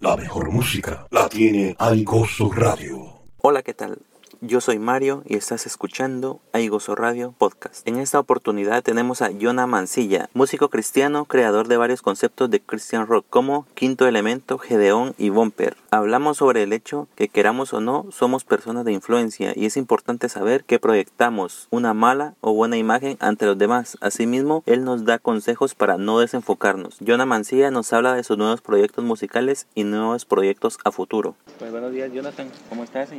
La mejor música la tiene Aigoso Radio. Hola, ¿qué tal? Yo soy Mario y estás escuchando Aigoso Radio Podcast. En esta oportunidad tenemos a Jonah Mancilla, músico cristiano, creador de varios conceptos de Christian Rock como Quinto Elemento, Gedeón y Bumper. Hablamos sobre el hecho que queramos o no, somos personas de influencia y es importante saber que proyectamos una mala o buena imagen ante los demás. Asimismo, él nos da consejos para no desenfocarnos. Jonah Mancilla nos habla de sus nuevos proyectos musicales y nuevos proyectos a futuro. Pues buenos días, Jonathan. ¿Cómo estás?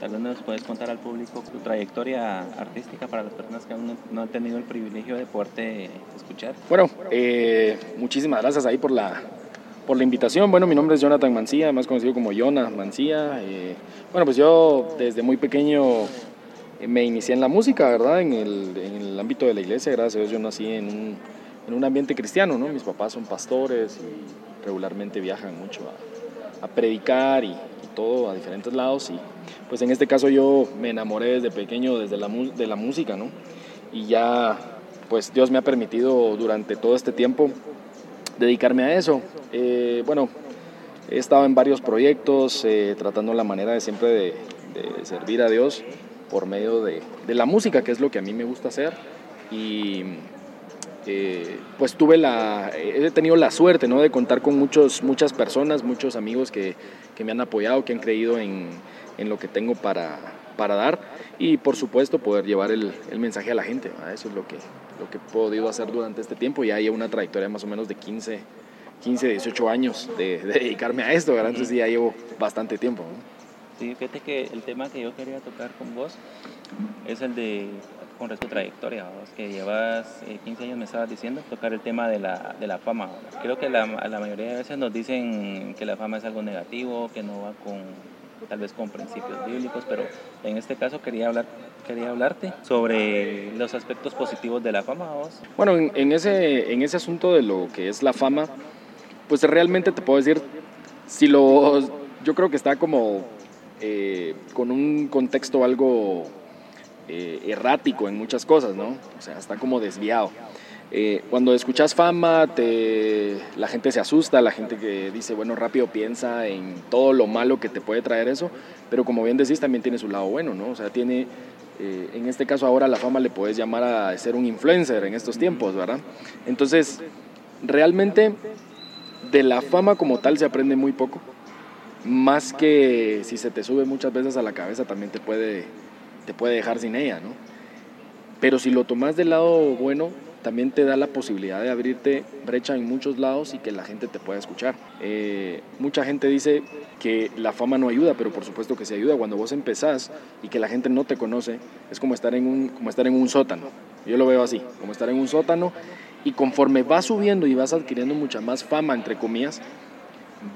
Tal vez nos puedes contar al público tu trayectoria artística para las personas que aún no han tenido el privilegio de poderte escuchar. Bueno, eh, muchísimas gracias ahí por la, por la invitación. Bueno, mi nombre es Jonathan Mancía, más conocido como Jonas Mancía. Eh, bueno, pues yo desde muy pequeño eh, me inicié en la música, ¿verdad? En el, en el ámbito de la iglesia, gracias a Dios yo nací en un, en un ambiente cristiano, ¿no? Mis papás son pastores y regularmente viajan mucho a, a predicar y, todo a diferentes lados y pues en este caso yo me enamoré desde pequeño desde la, de la música, ¿no? Y ya pues Dios me ha permitido durante todo este tiempo dedicarme a eso. Eh, bueno, he estado en varios proyectos eh, tratando la manera de siempre de servir a Dios por medio de, de, la música, que es lo que a mí me gusta hacer. Y eh, pues tuve la, he tenido la suerte ¿no? de contar con muchos, muchas personas, muchos amigos que, que me han apoyado, que han creído en, en lo que tengo para, para, dar y por supuesto poder llevar el, el mensaje a la gente. Eso es lo que, lo que he podido hacer durante este tiempo. Ya hay una trayectoria más o menos de 15, 15 18 años de, de dedicarme a esto, ¿verdad? entonces ya llevo bastante tiempo. ¿no? Sí, fíjate que el tema que yo quería tocar con vos es el de con respecto a tu trayectoria, vos, que llevas eh, 15 años, me estabas diciendo, tocar el tema de la, de la fama. Creo que la, la, mayoría de veces nos dicen que la fama es algo negativo, que no va con tal vez con principios bíblicos, pero en este caso quería hablar quería hablarte sobre los aspectos positivos de la fama. ¿vos? Bueno, en, en, ese, en ese asunto de lo que es la fama, pues realmente te puedo decir, si lo, yo creo que está como eh, con un contexto algo eh, errático en muchas cosas, ¿no? O sea, está como desviado. Eh, cuando escuchas fama, te, la gente se asusta, la gente que dice, bueno, rápido piensa en todo lo malo que te puede traer eso, pero como bien decís, también tiene su lado bueno, ¿no? O sea, tiene, eh, en este caso ahora la fama le puedes llamar a ser un influencer en estos tiempos, ¿verdad? Entonces, realmente de la fama como tal se aprende muy poco, más que si se te sube muchas veces a la cabeza también te puede te puede dejar sin ella, ¿no? Pero si lo tomas del lado bueno, también te da la posibilidad de abrirte brecha en muchos lados y que la gente te pueda escuchar. Eh, mucha gente dice que la fama no ayuda, pero por supuesto que sí ayuda. Cuando vos empezás y que la gente no te conoce, es como estar en un, como estar en un sótano. Yo lo veo así, como estar en un sótano y conforme vas subiendo y vas adquiriendo mucha más fama, entre comillas,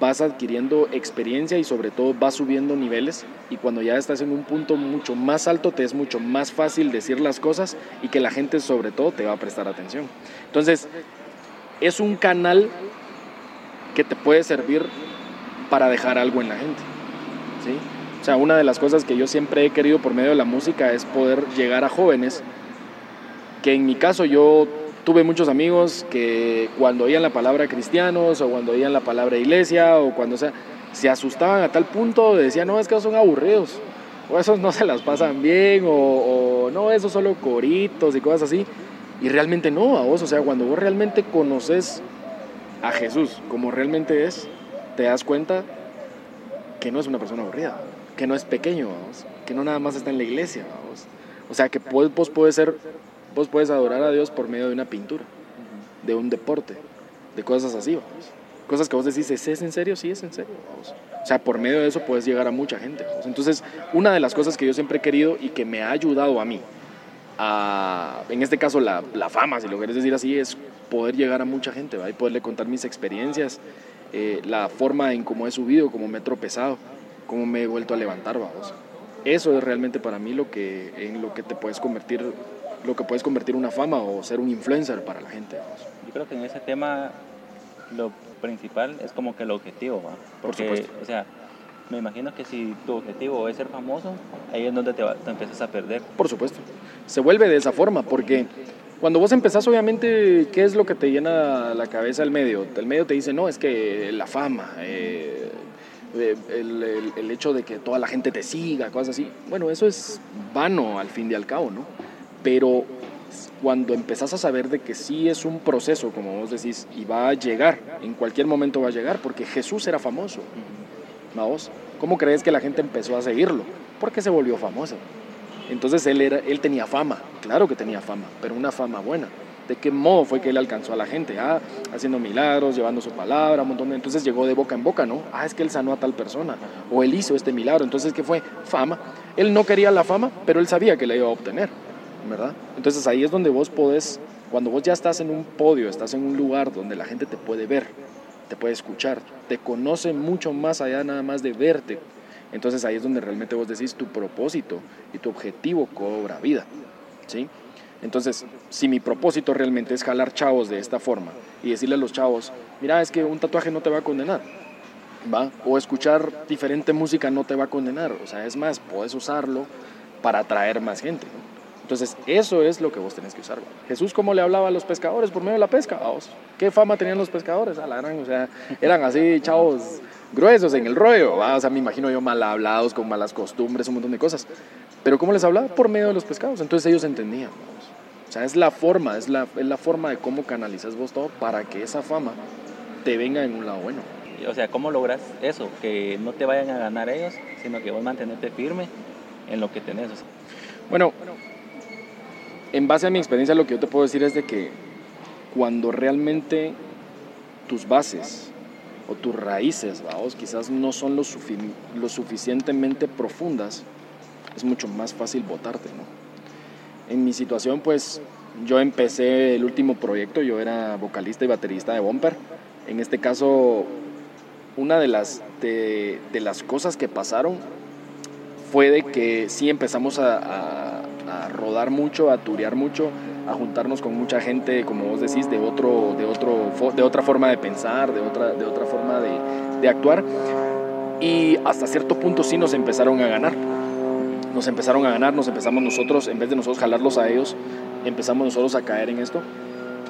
vas adquiriendo experiencia y sobre todo vas subiendo niveles y cuando ya estás en un punto mucho más alto te es mucho más fácil decir las cosas y que la gente sobre todo te va a prestar atención. Entonces, es un canal que te puede servir para dejar algo en la gente. ¿sí? O sea, una de las cosas que yo siempre he querido por medio de la música es poder llegar a jóvenes que en mi caso yo tuve muchos amigos que cuando oían la palabra cristianos o cuando oían la palabra iglesia o cuando sea, se asustaban a tal punto de decían, no, es que son aburridos, o esos no se las pasan bien, o, o no, esos solo coritos y cosas así. Y realmente no, a vos, o sea, cuando vos realmente conoces a Jesús como realmente es, te das cuenta que no es una persona aburrida, que no es pequeño, vamos, que no nada más está en la iglesia, vamos. O sea, que vos puedes ser Vos puedes adorar a Dios por medio de una pintura, de un deporte, de cosas así, vamos. Cosas que vos decís, ¿es en serio? Sí, es en serio, vamos. O sea, por medio de eso puedes llegar a mucha gente. Entonces, una de las cosas que yo siempre he querido y que me ha ayudado a mí, a, en este caso la, la fama, si lo querés decir así, es poder llegar a mucha gente ¿va? poderle contar mis experiencias, eh, la forma en cómo he subido, cómo me he tropezado, cómo me he vuelto a levantar, vamos. Eso es realmente para mí lo que, en lo que te puedes convertir lo que puedes convertir una fama o ser un influencer para la gente. Vamos. Yo creo que en ese tema lo principal es como que el objetivo, ¿va? porque, Por supuesto. o sea, me imagino que si tu objetivo es ser famoso, ahí es donde te, va, te empiezas a perder. Por supuesto, se vuelve de esa forma, porque Cuando vos empezás, obviamente, ¿qué es lo que te llena la cabeza el medio? El medio te dice, no, es que la fama, eh, eh, el, el- el hecho de que toda la gente te siga, cosas así. Bueno, eso es vano al fin y al cabo, ¿no? Pero cuando empezás a saber de que sí es un proceso, como vos decís, y va a llegar, en cualquier momento va a llegar, porque Jesús era famoso. ¿no vos? ¿Cómo crees que la gente empezó a seguirlo? Porque se volvió famoso. Entonces él, era, él tenía fama, claro que tenía fama, pero una fama buena. ¿De qué modo fue que él alcanzó a la gente? Ah, haciendo milagros, llevando su palabra, un montón de... Entonces llegó de boca en boca, ¿no? Ah, es que él sanó a tal persona, o él hizo este milagro. Entonces, ¿qué fue? Fama. Él no quería la fama, pero él sabía que la iba a obtener, Entonces ahí es donde vos podés, cuando vos ya estás en un podio, estás en un lugar donde la gente te puede ver, te puede escuchar, te conoce mucho más allá nada más de verte. Entonces ahí es donde realmente vos decís tu propósito y tu objetivo cobra vida, ¿sí? Entonces, si mi propósito realmente es jalar chavos de esta forma y decirle a los chavos, mira, es que un tatuaje no te va a condenar, ¿va? O escuchar diferente música no te va a condenar, o sea, es más, puedes usarlo para atraer más gente. Entonces, eso es lo que vos tenés que usar. Jesús, ¿cómo le hablaba a los pescadores por medio de la pesca? A vos. ¿Qué fama tenían los pescadores? A la gran, o sea, eran así chavos gruesos en el rollo, ¿va? o sea, me imagino yo mal hablados, con malas costumbres, un montón de cosas. Pero ¿cómo les hablaba? Por medio de los pescados. Entonces ellos entendían. vamos. O sea, es la forma, es la, es la forma de cómo canalizas vos todo para que esa fama te venga en un lado bueno. O sea, ¿cómo logras eso? Que no te vayan a ganar ellos, sino que vos mantenerte firme en lo que tenés. o sea. Bueno, en base a mi experiencia lo que yo te puedo decir es de que cuando realmente tus bases o tus raíces, vamos, quizás no son lo, sufi- lo suficientemente profundas, es mucho más fácil votarte, ¿no? En mi situación, pues, yo empecé el último proyecto, yo era vocalista y baterista de Bumper. En este caso, una de las, de, de las cosas que pasaron fue de que sí empezamos a, a- a rodar mucho, a turear mucho, a juntarnos con mucha gente, como vos decís, de, otro, de, otro, de otra forma de pensar, de otra, de otra forma de, de actuar. Y hasta cierto punto sí nos empezaron a ganar. Nos empezaron a ganar, nos empezamos nosotros, en vez de nosotros jalarlos a ellos, empezamos nosotros a caer en esto,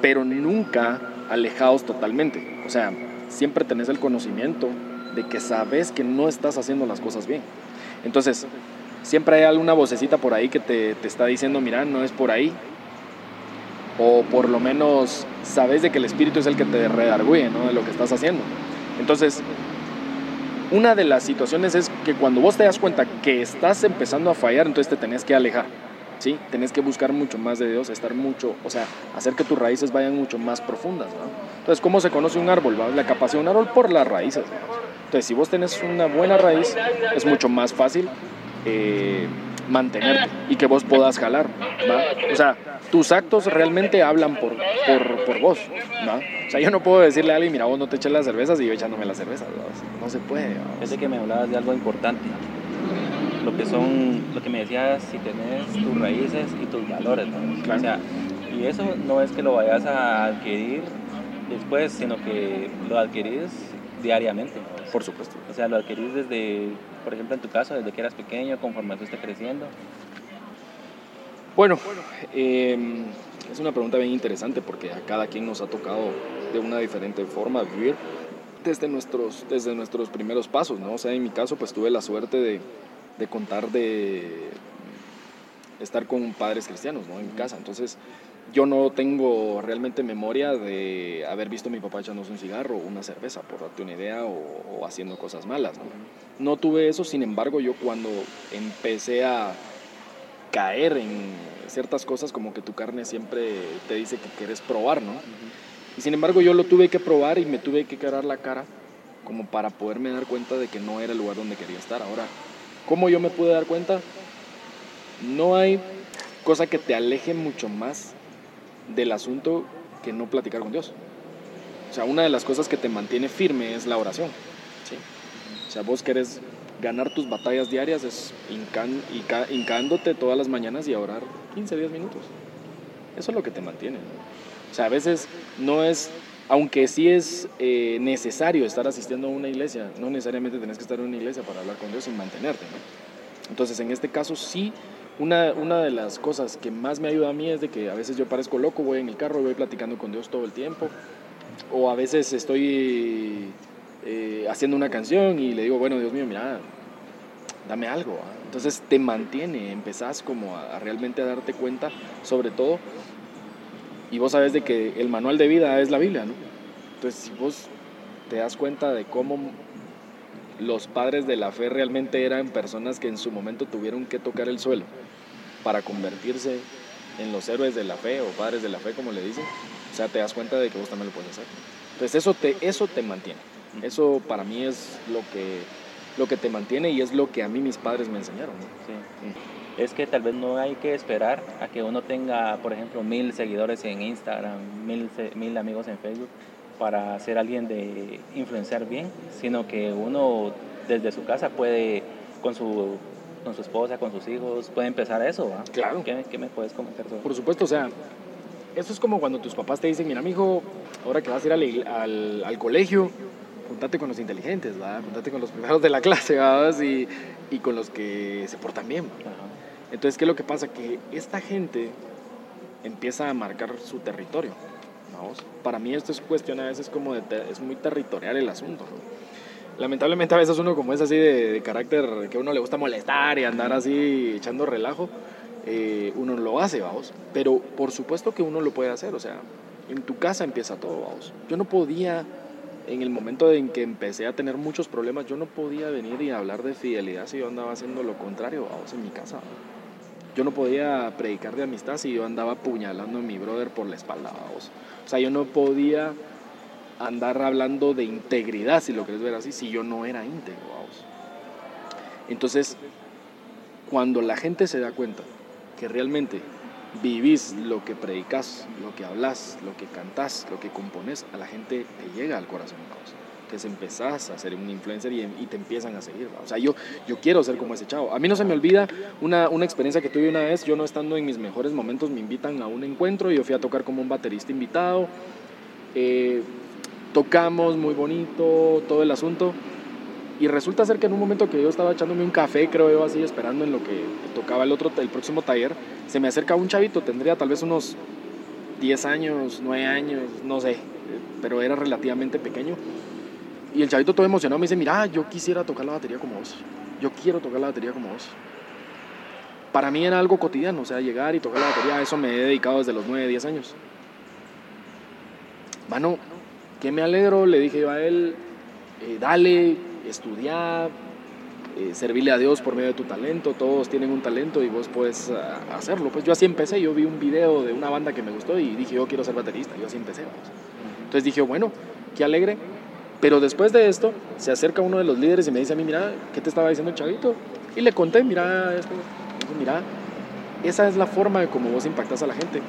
pero nunca alejados totalmente. O sea, siempre tenés el conocimiento de que sabes que no estás haciendo las cosas bien. Entonces, siempre hay alguna vocecita por ahí que te, te está diciendo, mira, no es por ahí. O por lo menos sabes de que el espíritu es el que te redarguye, ¿no? De lo que estás haciendo. Entonces, una de las situaciones es que cuando vos te das cuenta que estás empezando a fallar, entonces te tenés que alejar. ¿Sí? Tenés que buscar mucho más de Dios, estar mucho, o sea, hacer que tus raíces vayan mucho más profundas, ¿no? Entonces, ¿cómo se conoce un árbol? La capacidad de un árbol por las raíces. Entonces, si vos tenés una buena raíz, es mucho más fácil eh, mantenerte y que vos puedas jalar, ¿va? O sea, tus actos realmente hablan por, por, por vos, ¿va? O sea, yo no puedo decirle a alguien, mira, vos no te eches las cervezas y yo echándome las cervezas, ¿va? No se puede. Pensé que me hablabas de algo importante. Lo que son, lo que me decías, si tenés tus raíces y tus valores. O sea, y eso no es que lo vayas a adquirir después, sino que lo adquirís diariamente. Por supuesto. O sea, lo adquirís desde, por ejemplo, en tu caso, desde que eras pequeño, conforme fuiste creciendo. Bueno, eh, es una pregunta bien interesante porque a cada quien nos ha tocado de una diferente forma vivir desde nuestros, desde nuestros primeros pasos, ¿no? O sea, en mi caso, pues tuve la suerte de contar de estar con padres cristianos, ¿no? En mi casa. Entonces, yo no tengo realmente memoria de haber visto a mi papá echándose un cigarro o una cerveza, por darte una idea, o, o haciendo cosas malas, ¿no? No tuve eso, sin embargo, yo cuando empecé a caer en ciertas cosas, como que tu carne siempre te dice que quieres probar, ¿no? Y sin embargo, yo lo tuve que probar y me tuve que quebrar la cara como para poderme dar cuenta de que no era el lugar donde quería estar. Ahora, ¿cómo yo me pude dar cuenta? No hay cosa que te aleje mucho más del asunto que no platicar con Dios. O sea, una de las cosas que te mantiene firme es la oración. ¿sí? O sea, vos querés ganar tus batallas diarias es hincan- hinca- hincándote todas las mañanas y a orar 15, 10 minutos. Eso es lo que te mantiene. ¿no? O sea, a veces no es, aunque sí es eh, necesario estar asistiendo a una iglesia, no necesariamente tenés que estar en una iglesia para hablar con Dios y mantenerte. ¿no? Entonces, en este caso sí una, una de las cosas que más me ayuda a mí es de que a veces yo parezco loco, voy en el carro y voy platicando con Dios todo el tiempo. O a veces estoy eh, haciendo una canción y le digo, bueno, Dios mío, mira, dame algo. ¿ah? Entonces te mantiene, empezás como a, realmente a darte cuenta, sobre todo. Y vos sabes de que el manual de vida es la Biblia, ¿no? Entonces si vos te das cuenta de cómo los padres de la fe realmente eran personas que en su momento tuvieron que tocar el suelo para convertirse en los héroes de la fe o padres de la fe, como le dicen, o sea, te das cuenta de que vos también lo puedes hacer. Entonces eso te, eso te mantiene. Eso para mí es lo que, lo que te mantiene y es lo que a mí mis padres me enseñaron. ¿no? Sí. Es que tal vez no hay que esperar a que uno tenga, por ejemplo, mil seguidores en Instagram, mil, mil amigos en Facebook para ser alguien de influenciar bien, sino que uno desde su casa puede, con su, con su esposa, con sus hijos, puede empezar eso. ¿va? Claro. ¿Qué, qué me puedes comentar sobre Por supuesto, o sea, eso es como cuando tus papás te dicen, mira, mijo, ahora que vas a ir al, al, al colegio, juntate con los inteligentes, ¿verdad? Juntate con los primeros de la clase, ¿verdad? Y, y con los que se portan bien. ¿va? Ajá. Entonces, ¿qué es lo que pasa? Que esta gente empieza a marcar su territorio. ¿vamos? Para mí esto es cuestión a veces como de, es muy territorial el asunto. ¿no? Lamentablemente a veces uno como es así de, carácter que a uno le gusta molestar y andar así echando relajo, eh, uno lo hace, vamos. Pero por supuesto que uno lo puede hacer, o sea, en tu casa empieza todo, vamos. Yo no podía, en el momento en que empecé a tener muchos problemas, yo no podía venir y hablar de fidelidad si yo andaba haciendo lo contrario, vamos, en mi casa. Yo no podía predicar de amistad si yo andaba apuñalando a mi brother por la espalda, vamos. O sea, yo no podía andar hablando de integridad, si lo querés ver así, si yo no era íntegro, vamos. Entonces, cuando la gente se da cuenta que realmente vivís lo que predicas, lo que hablas, lo que cantás, lo que compones, a la gente te llega al corazón, vamos. Entonces empezás a ser un influencer y, y te empiezan a seguir. ¿va? O sea, yo, yo quiero ser como ese chavo. A mí no se me olvida una, una experiencia que tuve una vez, yo no estando en mis mejores momentos, me invitan a un encuentro, yo fui a tocar como un baterista invitado, eh, tocamos muy bonito, todo el asunto, y resulta ser que en un momento que yo estaba echándome un café, creo yo así, esperando en lo que tocaba el, otro, el próximo taller, se me acerca un chavito, tendría tal vez unos 10 años, 9 años, no sé, pero era relativamente pequeño. Y el chavito todo emocionado me dice, mira, yo quisiera tocar la batería como vos. Yo quiero tocar la batería como vos. Para mí era algo cotidiano, o sea, llegar y tocar la batería, eso me he dedicado desde los 9, 10 años. Mano, que me alegro, le dije yo a él, eh, dale, estudia, eh, servirle a Dios por medio de tu talento, todos tienen un talento y vos puedes ah, hacerlo. Pues yo así empecé, yo vi un video de una banda que me gustó y dije, yo quiero ser baterista, yo así empecé. Entonces dije, bueno, qué alegre. Pero después de esto, se acerca uno de los líderes y me dice a mí, mira, ¿qué te estaba diciendo el chavito? Y le conté, mira, esto. Mira, esa es la forma de cómo vos impactas a la gente.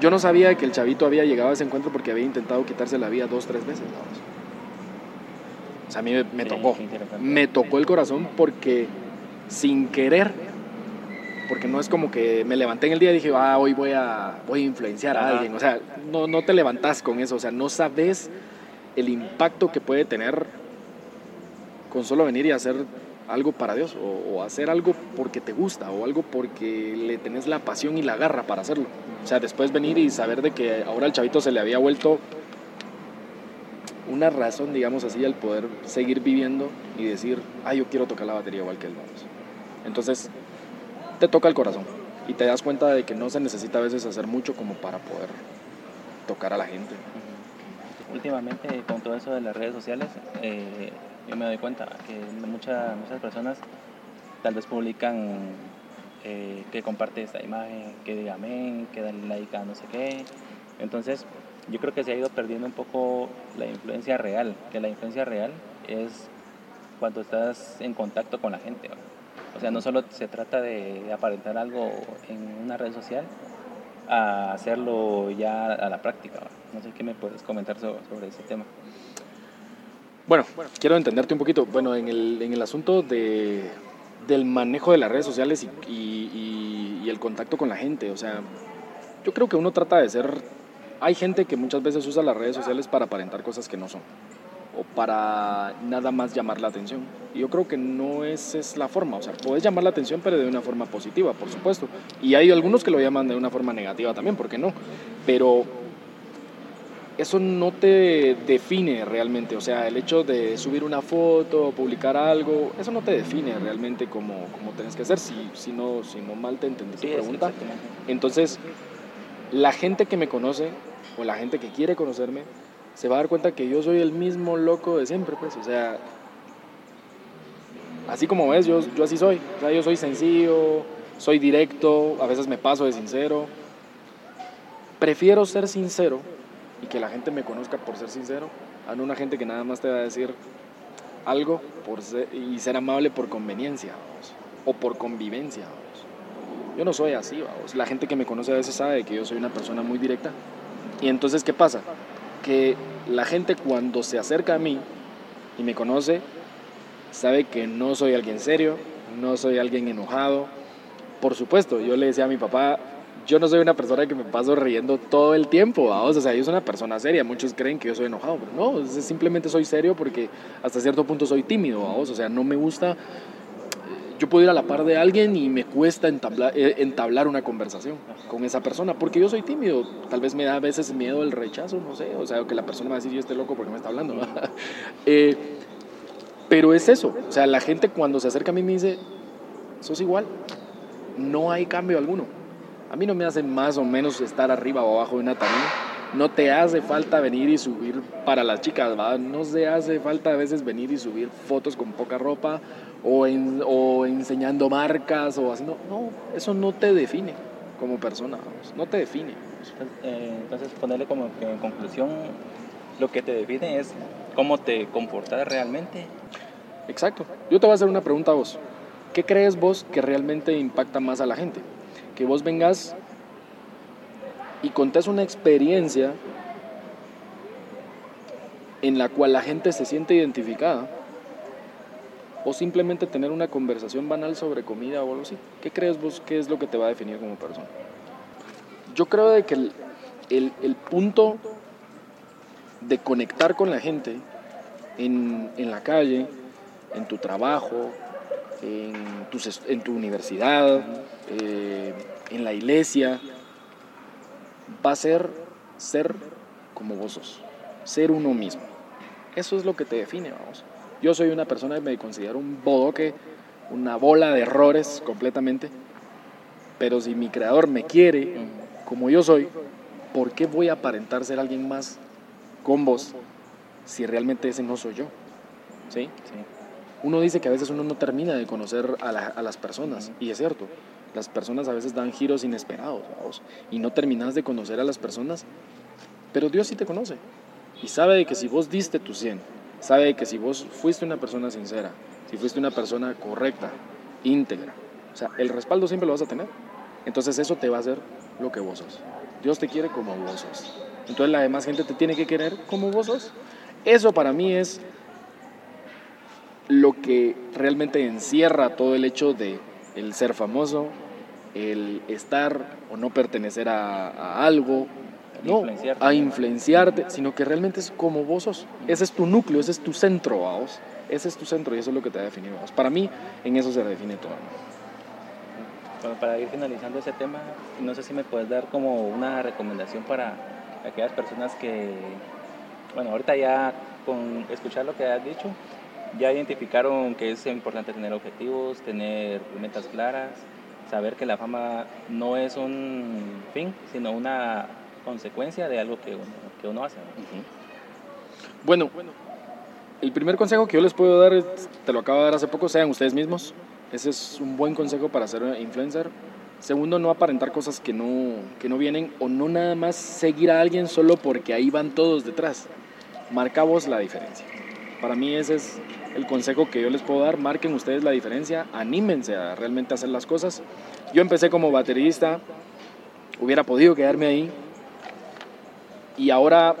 Yo no sabía que el chavito había llegado a ese encuentro porque había intentado quitarse la vida dos, tres veces. vamos. O sea, a mí me, me tocó. Me tocó el corazón porque sin querer, porque no es como que me levanté en el día y dije, ah, hoy voy a, voy a influenciar a alguien. O sea, no, no te levantás con eso. O sea, no sabes el impacto que puede tener con solo venir y hacer algo para Dios o, o hacer algo porque te gusta o algo porque le tenés la pasión y la garra para hacerlo. O sea, después venir y saber de que ahora al chavito se le había vuelto una razón, digamos así, al poder seguir viviendo y decir, ah, yo quiero tocar la batería igual que él, vamos. Entonces, te toca el corazón y te das cuenta de que no se necesita a veces hacer mucho como para poder tocar a la gente. Últimamente con todo eso de las redes sociales, eh, yo me doy cuenta que muchas, muchas personas tal vez publican eh, que comparte esta imagen, que diga amén, que dale like a no sé qué. Entonces, yo creo que se ha ido perdiendo un poco la influencia real, que la influencia real es cuando estás en contacto con la gente. O sea, no solo se trata de, aparentar algo en una red social, a hacerlo ya a la práctica. ¿va? No sé qué me puedes comentar sobre, sobre ese tema. Bueno, quiero entenderte un poquito. Bueno, en el, en el asunto de, del manejo de las redes sociales y, y- y- y el contacto con la gente, o sea, yo creo que uno trata de ser... Hay gente que muchas veces usa las redes sociales para aparentar cosas que no son. o para nada más llamar la atención. Y yo creo que no es, es la forma, o sea, puedes llamar la atención pero de una forma positiva, por supuesto. Y hay algunos que lo llaman de una forma negativa también, ¿por qué no? Pero eso no te define realmente, o sea, el hecho de subir una foto, publicar algo, eso no te define realmente como, como tenés que hacer, si, si, no, si no mal te entendí tu Sí, pregunta. Entonces, la gente que me conoce o la gente que quiere conocerme se va a dar cuenta que yo soy el mismo loco de siempre, pues, o sea, así como ves, yo, yo así soy, o sea, yo soy sencillo, soy directo, a veces me paso de sincero. Prefiero ser sincero y que la gente me conozca por ser sincero, a no una gente que nada más te va a decir algo por y ser amable por conveniencia o por convivencia. Yo no soy así. La gente que me conoce a veces sabe que yo soy una persona muy directa. Y entonces, ¿qué pasa? Que la gente cuando se acerca a mí y me conoce, sabe que no soy alguien serio, no soy alguien enojado. Por supuesto, yo le decía a mi papá, yo no soy una persona que me paso riendo todo el tiempo, vamos. O sea, yo soy una persona seria. Muchos creen que yo soy enojado, pero no, simplemente soy serio porque hasta cierto punto soy tímido, vamos. O sea, no me gusta yo puedo ir a la par de alguien y me cuesta entablar, eh, entablar una conversación con esa persona, porque yo soy tímido, tal vez me da a veces miedo el rechazo, no sé, o sea, que la persona me va a decir, yo estoy loco porque me está hablando. Eh, pero es eso, o sea, la gente cuando se acerca a mí me dice, sos igual, no hay cambio alguno. A mí no me hace más o menos estar arriba o abajo de una tarima. No te hace falta venir y subir para las chicas, ¿va? No se hace falta a veces venir y subir fotos con poca ropa o, en- o enseñando marcas o así. No, eso no te define como persona, vamos, no te define. Eh, entonces, ponerle como que en conclusión, lo que te define es cómo te comportas realmente. Exacto. Yo te voy a hacer una pregunta a vos. ¿Qué crees vos que realmente impacta más a la gente? Que vos vengas y contés una experiencia en la cual la gente se siente identificada o simplemente tener una conversación banal sobre comida o algo así. ¿Qué crees vos que es lo que te va a definir como persona? Yo creo de que el, el- el punto de conectar con la gente en, en la calle, en tu trabajo, en, tus est- en tu universidad, eh, en la iglesia, va a ser ser como vos sos, ser uno mismo. Eso es lo que te define, vamos. Yo soy una persona que me considero un bodoque, una bola de errores completamente, pero si mi creador me quiere como yo soy, ¿por qué voy a aparentar ser alguien más con vos si realmente ese no soy yo? ¿Sí? Sí. Uno dice que a veces uno no termina de conocer a, la- a las personas, y es cierto, las personas a veces dan giros inesperados, vamos, y no terminas de conocer a las personas, pero Dios sí te conoce, y sabe de que si vos diste tu 100, sabe de que si vos fuiste una persona sincera, si fuiste una persona correcta, íntegra, o sea, el respaldo siempre lo vas a tener, entonces eso te va a hacer lo que vos sos. Dios te quiere como vos sos. Entonces la demás gente te tiene que querer como vos sos. Eso para mí es lo que realmente encierra todo el hecho de el ser famoso, el estar o no pertenecer a, a algo, no, Influenciarte. a influenciarte, sino que realmente es como vos sos. Ese es tu núcleo, ese es tu centro, vamos. Ese es tu centro y eso es lo que te va a definir, vamos. Para mí, en eso se define todo. Bueno, para ir finalizando ese tema, no sé si me puedes dar como una recomendación para aquellas personas que, bueno, ahorita ya con escuchar lo que has dicho, ya identificaron que es importante tener objetivos, tener metas claras, saber que la fama no es un fin, sino una consecuencia de algo que uno, que uno hace. ¿no? Bueno, el primer consejo que yo les puedo dar, te lo acabo de dar hace poco, sean ustedes mismos. Ese es un buen consejo para ser influencer. Segundo, no aparentar cosas que no, que no vienen o no nada más seguir a alguien solo porque ahí van todos detrás. Marca vos la diferencia. Para mí ese es el consejo que yo les puedo dar. Marquen ustedes la diferencia, anímense a realmente hacer las cosas. Yo empecé como baterista, hubiera podido quedarme ahí y ahora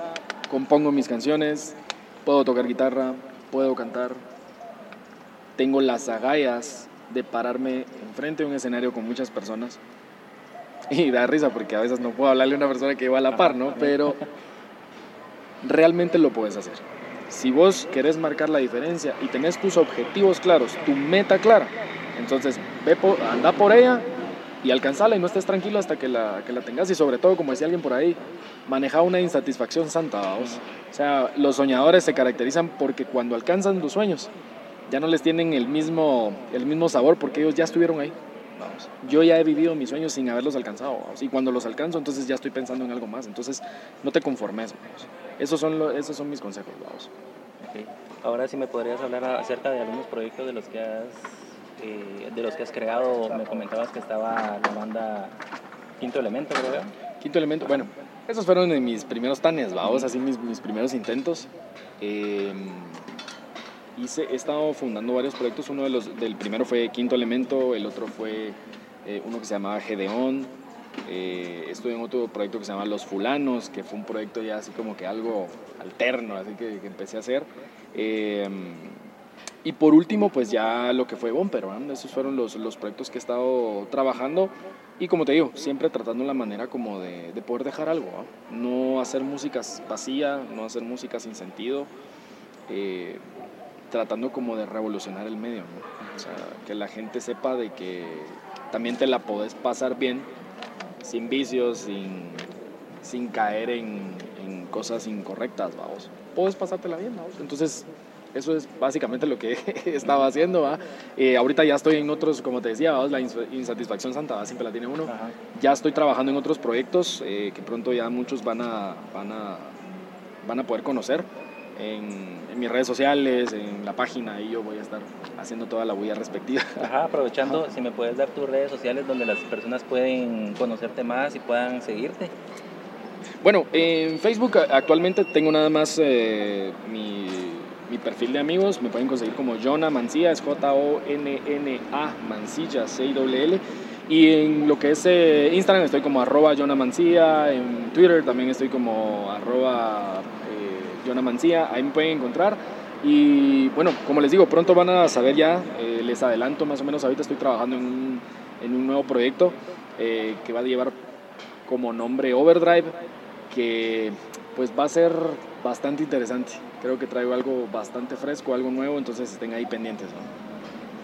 compongo mis canciones, puedo tocar guitarra, puedo cantar. Tengo las agallas de pararme enfrente de un escenario con muchas personas. Y da risa porque a veces no puedo hablarle a una persona que va a la par, ¿no? Pero realmente lo puedes hacer. Si vos querés marcar la diferencia y tenés tus objetivos claros, tu meta clara, entonces ve anda por ella y alcanzala y no estés tranquilo hasta que la, que la tengas y sobre todo, como decía alguien por ahí, maneja una insatisfacción santa, vamos. O sea, los soñadores se caracterizan porque cuando alcanzan los sueños, ya no les tienen el mismo, el mismo sabor porque ellos ya estuvieron ahí. Vamos. Yo ya he vivido mis sueños sin haberlos alcanzado. Y cuando los alcanzo, entonces ya estoy pensando en algo más. Entonces, no te conformes. Esos, son esos son mis consejos. Vamos. Ahora sí me podrías hablar acerca de algunos proyectos de los que has eh, de los que has creado, me comentabas que estaba la banda Quinto Elemento, creo. Quinto Elemento, bueno, esos fueron mis primeros tanes, vamos, así mis, mis primeros intentos. Em, hice, he estado fundando varios proyectos, uno de los, del primero fue Quinto Elemento, el otro fue eh, uno que se llamaba Gedeón, eh, estuve en otro proyecto que se llama Los Fulanos, que fue un proyecto ya así como que algo alterno, así que, empecé a hacer. Eh, y por último, pues ya lo que fue Bomber, esos fueron los, los, proyectos que he estado trabajando. Y como te digo, siempre tratando la manera como de, de poder dejar algo, ¿no? hacer música vacía, no hacer música sin sentido, eh, tratando como de revolucionar el medio, ¿no? o sea, que la gente sepa de que también te la podés pasar bien, sin vicios, sin, sin caer en, en cosas incorrectas, vamos. Puedes pasártela bien, vamos. Entonces, eso es básicamente lo que estaba haciendo. ¿va? Eh, ahorita ya estoy en otros, como te decía, la insatisfacción santa siempre la tiene uno. Ya estoy trabajando en otros proyectos eh, que pronto ya muchos van a, van a, van a poder conocer. En, mis redes sociales, en la página, y yo voy a estar haciendo toda la bulla respectiva. Ajá, aprovechando, si me puedes dar tus redes sociales donde las personas pueden conocerte más y puedan seguirte. Bueno, en Facebook actualmente tengo nada más eh, mi mi perfil de amigos. Me pueden conseguir como Jonah Mancilla, es J-O-N-N-A Mancilla, C-I-L-L. Y en lo que es eh, Instagram estoy como arroba Jonah Mancilla, en Twitter también estoy como arroba Jonah Mancilla, ahí me pueden encontrar. Y bueno, como les digo, pronto van a saber ya, eh, les adelanto más o menos, ahorita estoy trabajando en un, en un nuevo proyecto eh, que va a llevar como nombre Overdrive, que pues va a ser bastante interesante. Creo que traigo algo bastante fresco, algo nuevo, entonces estén ahí pendientes.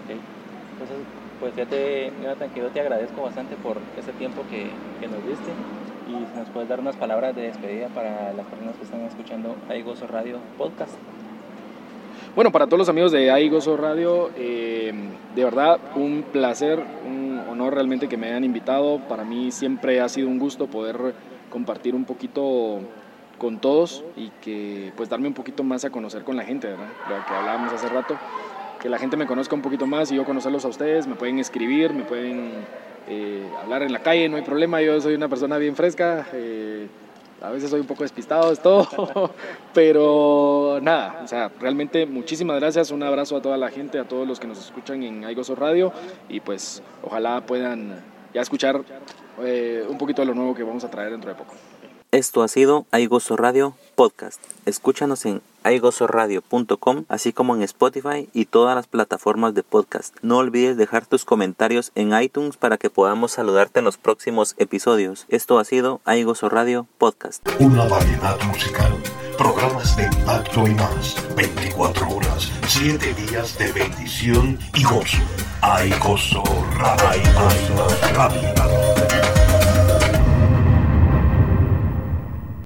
Entonces, pues ya te, yo te agradezco bastante por ese tiempo que, que, nos diste y si nos puedes dar unas palabras de despedida para las personas que están escuchando Aigoso Radio Podcast. Bueno, para todos los amigos de Aigoso Radio, eh, de verdad un placer, un honor realmente que me hayan invitado. Para mí siempre ha sido un gusto poder compartir un poquito con todos y que pues darme un poquito más a conocer con la gente, ¿verdad? Lo que hablábamos hace rato, que la gente me conozca un poquito más y yo conocerlos a ustedes, me pueden escribir, me pueden eh, hablar en la calle, no hay problema, yo soy una persona bien fresca, eh, a veces soy un poco despistado, es todo, pero nada, o sea, realmente muchísimas gracias, un abrazo a toda la gente, a todos los que nos escuchan en Aigoso Radio y pues ojalá puedan ya escuchar eh, un poquito de lo nuevo que vamos a traer dentro de poco. Esto ha sido Aigoso Radio Podcast. Escúchanos en aigosoradio.com, así como en Spotify y todas las plataformas de podcast. No olvides dejar tus comentarios en iTunes para que podamos saludarte en los próximos episodios. Esto ha sido Aigoso Radio Podcast. Una variedad musical, programas de impacto y más. 24 horas, 7 días de bendición y gozo. Aigoso Radio.